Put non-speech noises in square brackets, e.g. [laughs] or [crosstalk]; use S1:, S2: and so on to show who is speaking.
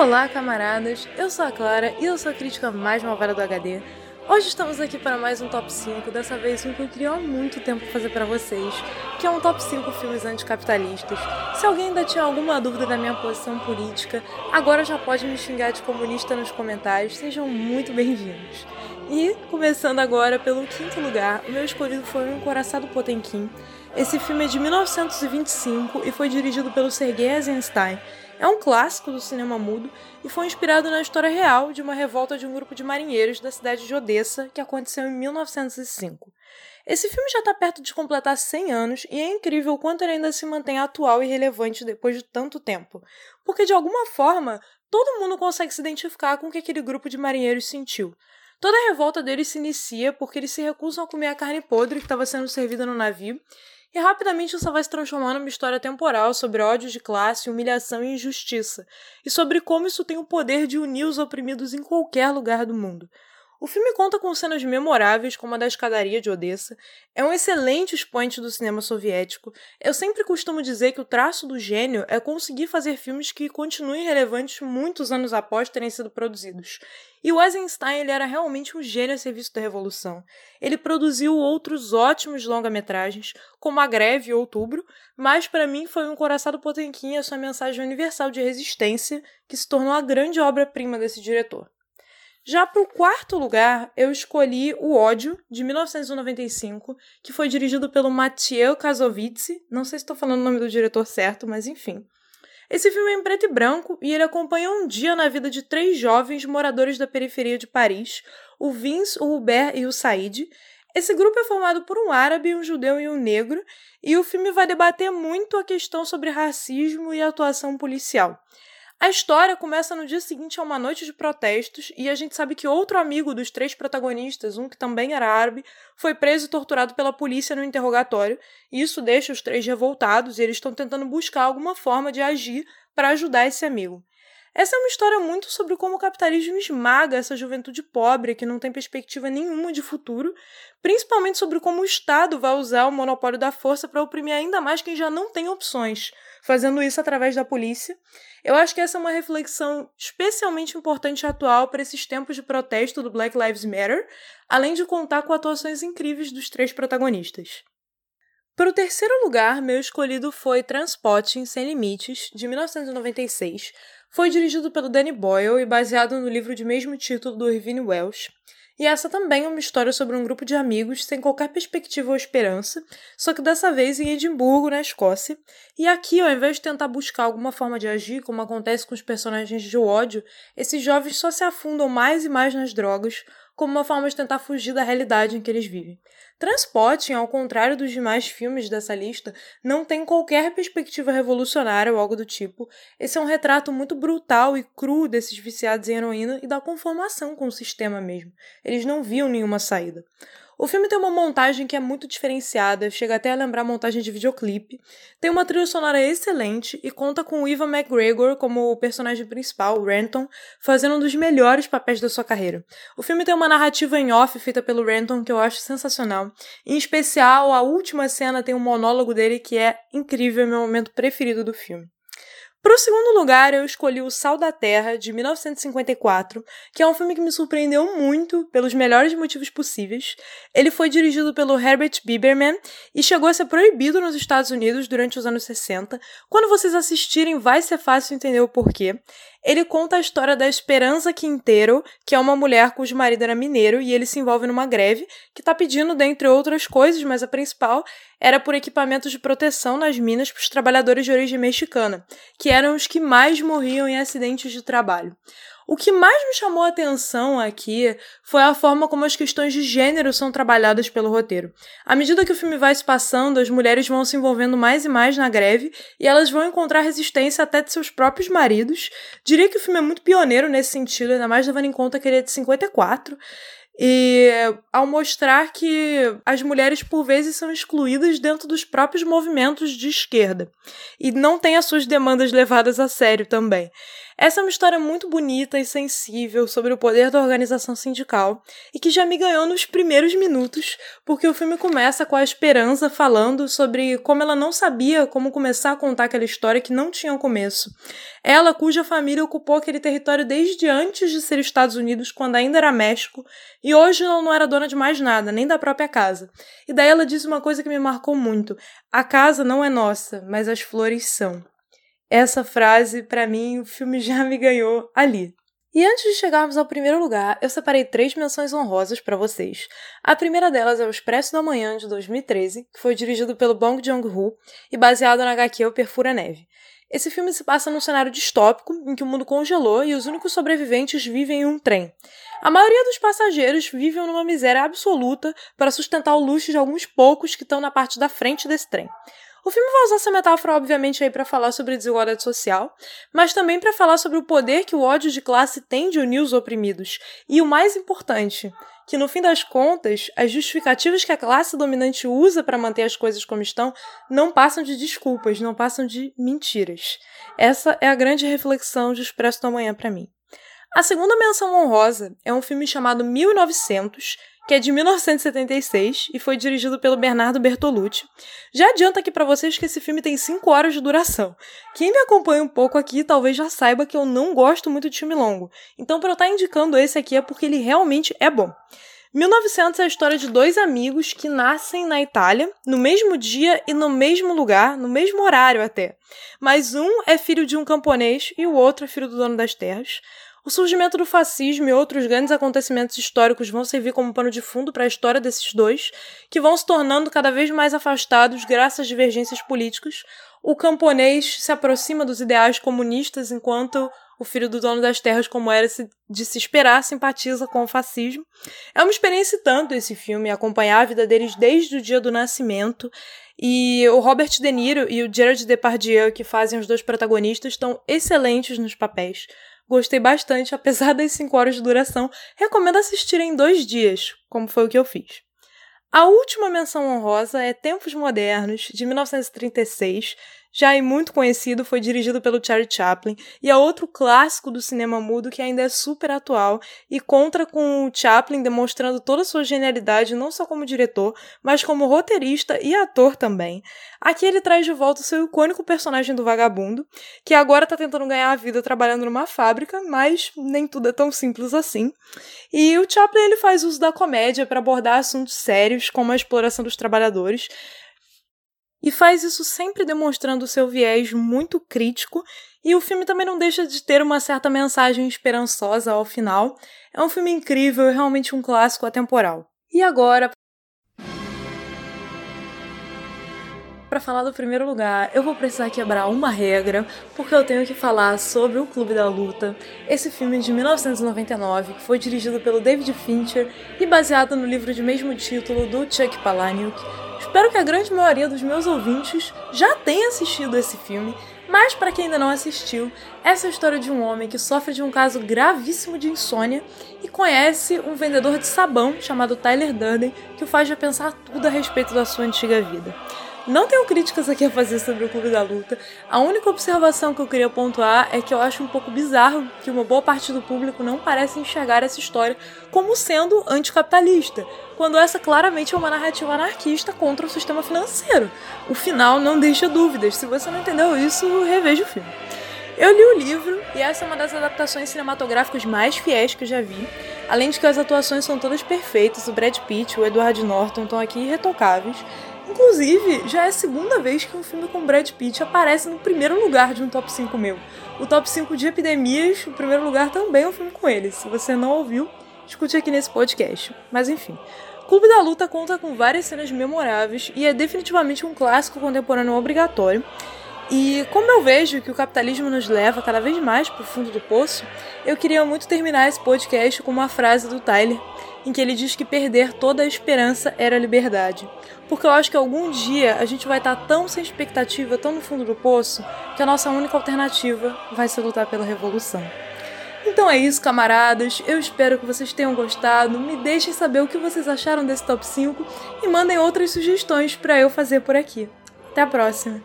S1: Olá, camaradas! Eu sou a Clara e eu sou a crítica mais malvada do HD. Hoje estamos aqui para mais um top 5, dessa vez um que eu queria há muito tempo fazer para vocês, que é um top 5 filmes anticapitalistas. Se alguém ainda tinha alguma dúvida da minha posição política, agora já pode me xingar de comunista nos comentários, sejam muito bem-vindos. E, começando agora pelo quinto lugar, o meu escolhido foi O Encoraçado Potemkin. Esse filme é de 1925 e foi dirigido pelo Sergei Eisenstein. É um clássico do cinema mudo e foi inspirado na história real de uma revolta de um grupo de marinheiros da cidade de Odessa que aconteceu em 1905. Esse filme já está perto de completar 100 anos e é incrível o quanto ele ainda se mantém atual e relevante depois de tanto tempo, porque de alguma forma todo mundo consegue se identificar com o que aquele grupo de marinheiros sentiu. Toda a revolta deles se inicia porque eles se recusam a comer a carne podre que estava sendo servida no navio, e rapidamente isso vai se transformar numa história temporal sobre ódio de classe, humilhação e injustiça, e sobre como isso tem o poder de unir os oprimidos em qualquer lugar do mundo. O filme conta com cenas memoráveis, como a da escadaria de Odessa. É um excelente expoente do cinema soviético. Eu sempre costumo dizer que o traço do gênio é conseguir fazer filmes que continuem relevantes muitos anos após terem sido produzidos. E o Eisenstein ele era realmente um gênio a serviço da revolução. Ele produziu outros ótimos longa-metragens, como A Greve e Outubro, mas para mim foi um Coraçado Potemkin a sua mensagem universal de resistência, que se tornou a grande obra-prima desse diretor. Já para o quarto lugar, eu escolhi O Ódio, de 1995, que foi dirigido pelo Mathieu Kassovitz. Não sei se estou falando o nome do diretor certo, mas enfim. Esse filme é em preto e branco e ele acompanha um dia na vida de três jovens moradores da periferia de Paris, o Vince, o Hubert e o Said. Esse grupo é formado por um árabe, um judeu e um negro, e o filme vai debater muito a questão sobre racismo e atuação policial. A história começa no dia seguinte a uma noite de protestos e a gente sabe que outro amigo dos três protagonistas, um que também era árabe, foi preso e torturado pela polícia no interrogatório. Isso deixa os três revoltados e eles estão tentando buscar alguma forma de agir para ajudar esse amigo. Essa é uma história muito sobre como o capitalismo esmaga essa juventude pobre que não tem perspectiva nenhuma de futuro, principalmente sobre como o Estado vai usar o monopólio da força para oprimir ainda mais quem já não tem opções fazendo isso através da polícia. Eu acho que essa é uma reflexão especialmente importante e atual para esses tempos de protesto do Black Lives Matter, além de contar com atuações incríveis dos três protagonistas. Para o terceiro lugar, meu escolhido foi Transporting Sem Limites, de 1996. Foi dirigido pelo Danny Boyle e baseado no livro de mesmo título do Irvine Welsh. E essa também é uma história sobre um grupo de amigos sem qualquer perspectiva ou esperança, só que dessa vez em Edimburgo, na Escócia. E aqui, ao invés de tentar buscar alguma forma de agir, como acontece com os personagens de ódio, esses jovens só se afundam mais e mais nas drogas, como uma forma de tentar fugir da realidade em que eles vivem. Transporting, ao contrário dos demais filmes dessa lista, não tem qualquer perspectiva revolucionária ou algo do tipo. Esse é um retrato muito brutal e cru desses viciados em heroína e da conformação com o sistema mesmo. Eles não viam nenhuma saída. O filme tem uma montagem que é muito diferenciada, chega até a lembrar montagem de videoclipe. Tem uma trilha sonora excelente e conta com o Ivan McGregor como o personagem principal, Renton, fazendo um dos melhores papéis da sua carreira. O filme tem uma narrativa em off feita pelo Renton que eu acho sensacional. Em especial, a última cena tem um monólogo dele que é incrível, é meu momento preferido do filme. Para o segundo lugar, eu escolhi O Sal da Terra, de 1954, que é um filme que me surpreendeu muito pelos melhores motivos possíveis. Ele foi dirigido pelo Herbert Biberman e chegou a ser proibido nos Estados Unidos durante os anos 60. Quando vocês assistirem, vai ser fácil entender o porquê. Ele conta a história da Esperança Quinteiro, que é uma mulher cujo marido era mineiro e ele se envolve numa greve, que está pedindo, dentre outras coisas, mas a principal era por equipamentos de proteção nas minas para os trabalhadores de origem mexicana, que eram os que mais morriam em acidentes de trabalho. O que mais me chamou a atenção aqui foi a forma como as questões de gênero são trabalhadas pelo roteiro. À medida que o filme vai se passando, as mulheres vão se envolvendo mais e mais na greve e elas vão encontrar resistência até de seus próprios maridos. Diria que o filme é muito pioneiro nesse sentido, ainda mais levando em conta que ele é de 54. E ao mostrar que as mulheres por vezes são excluídas dentro dos próprios movimentos de esquerda e não têm as suas demandas levadas a sério também. Essa é uma história muito bonita e sensível sobre o poder da organização sindical e que já me ganhou nos primeiros minutos, porque o filme começa com a Esperança falando sobre como ela não sabia como começar a contar aquela história que não tinha um começo. Ela, cuja família ocupou aquele território desde antes de ser Estados Unidos, quando ainda era México, e hoje ela não era dona de mais nada, nem da própria casa. E daí ela disse uma coisa que me marcou muito: a casa não é nossa, mas as flores são. Essa frase, para mim, o filme já me ganhou ali. E antes de chegarmos ao primeiro lugar, eu separei três menções honrosas para vocês. A primeira delas é O Expresso da Manhã, de 2013, que foi dirigido pelo Bong Joon-ho e baseado na HQ O Perfura Neve. Esse filme se passa num cenário distópico em que o mundo congelou e os únicos sobreviventes vivem em um trem. A maioria dos passageiros vivem numa miséria absoluta para sustentar o luxo de alguns poucos que estão na parte da frente desse trem. O filme vai usar essa metáfora, obviamente, aí para falar sobre desigualdade social, mas também para falar sobre o poder que o ódio de classe tem de unir os oprimidos. E o mais importante, que no fim das contas, as justificativas que a classe dominante usa para manter as coisas como estão não passam de desculpas, não passam de mentiras. Essa é a grande reflexão de Expresso da Manhã para mim. A segunda menção honrosa é um filme chamado 1900, que é de 1976 e foi dirigido pelo Bernardo Bertolucci. Já adianto aqui para vocês que esse filme tem 5 horas de duração. Quem me acompanha um pouco aqui talvez já saiba que eu não gosto muito de filme longo. Então, para eu estar tá indicando esse aqui é porque ele realmente é bom. 1900 é a história de dois amigos que nascem na Itália, no mesmo dia e no mesmo lugar, no mesmo horário até. Mas um é filho de um camponês e o outro é filho do dono das terras. O surgimento do fascismo e outros grandes acontecimentos históricos vão servir como pano de fundo para a história desses dois, que vão se tornando cada vez mais afastados graças às divergências políticas. O camponês se aproxima dos ideais comunistas, enquanto o filho do dono das terras, como era de se esperar, simpatiza com o fascismo. É uma experiência tanto esse filme, acompanhar a vida deles desde o dia do nascimento. E o Robert De Niro e o Gerard Depardieu, que fazem os dois protagonistas, estão excelentes nos papéis. Gostei bastante, apesar [laughs] das 5 horas de duração. Recomendo assistir em dois dias, como foi o que eu fiz. A última menção honrosa é Tempos Modernos, de 1936, já é muito conhecido, foi dirigido pelo Charlie Chaplin e é outro clássico do cinema mudo que ainda é super atual e conta com o Chaplin demonstrando toda a sua genialidade não só como diretor, mas como roteirista e ator também. Aqui ele traz de volta o seu icônico personagem do vagabundo, que agora está tentando ganhar a vida trabalhando numa fábrica, mas nem tudo é tão simples assim. E o Chaplin ele faz uso da comédia para abordar assuntos sérios como a exploração dos trabalhadores, e faz isso sempre demonstrando seu viés muito crítico, e o filme também não deixa de ter uma certa mensagem esperançosa ao final. É um filme incrível e realmente um clássico atemporal. E agora, para falar do primeiro lugar, eu vou precisar quebrar uma regra, porque eu tenho que falar sobre o Clube da Luta, esse filme de 1999 que foi dirigido pelo David Fincher e baseado no livro de mesmo título do Chuck Palahniuk Espero que a grande maioria dos meus ouvintes já tenha assistido esse filme, mas para quem ainda não assistiu, essa é a história de um homem que sofre de um caso gravíssimo de insônia e conhece um vendedor de sabão chamado Tyler Durden que o faz repensar tudo a respeito da sua antiga vida. Não tenho críticas aqui a fazer sobre o Clube da Luta. A única observação que eu queria pontuar é que eu acho um pouco bizarro que uma boa parte do público não parece enxergar essa história como sendo anticapitalista, quando essa claramente é uma narrativa anarquista contra o sistema financeiro. O final não deixa dúvidas. Se você não entendeu isso, reveja o filme. Eu li o livro e essa é uma das adaptações cinematográficas mais fiéis que eu já vi. Além de que as atuações são todas perfeitas, o Brad Pitt e o Edward Norton estão aqui irretocáveis. Inclusive, já é a segunda vez que um filme com Brad Pitt aparece no primeiro lugar de um top 5 meu. O top 5 de epidemias, o primeiro lugar também é um filme com ele. Se você não ouviu, escute aqui nesse podcast. Mas enfim. Clube da Luta conta com várias cenas memoráveis e é definitivamente um clássico contemporâneo obrigatório. E como eu vejo que o capitalismo nos leva cada vez mais para o fundo do poço, eu queria muito terminar esse podcast com uma frase do Tyler, em que ele diz que perder toda a esperança era liberdade. Porque eu acho que algum dia a gente vai estar tão sem expectativa, tão no fundo do poço, que a nossa única alternativa vai ser lutar pela revolução. Então é isso, camaradas. Eu espero que vocês tenham gostado. Me deixem saber o que vocês acharam desse top 5 e mandem outras sugestões para eu fazer por aqui. Até a próxima!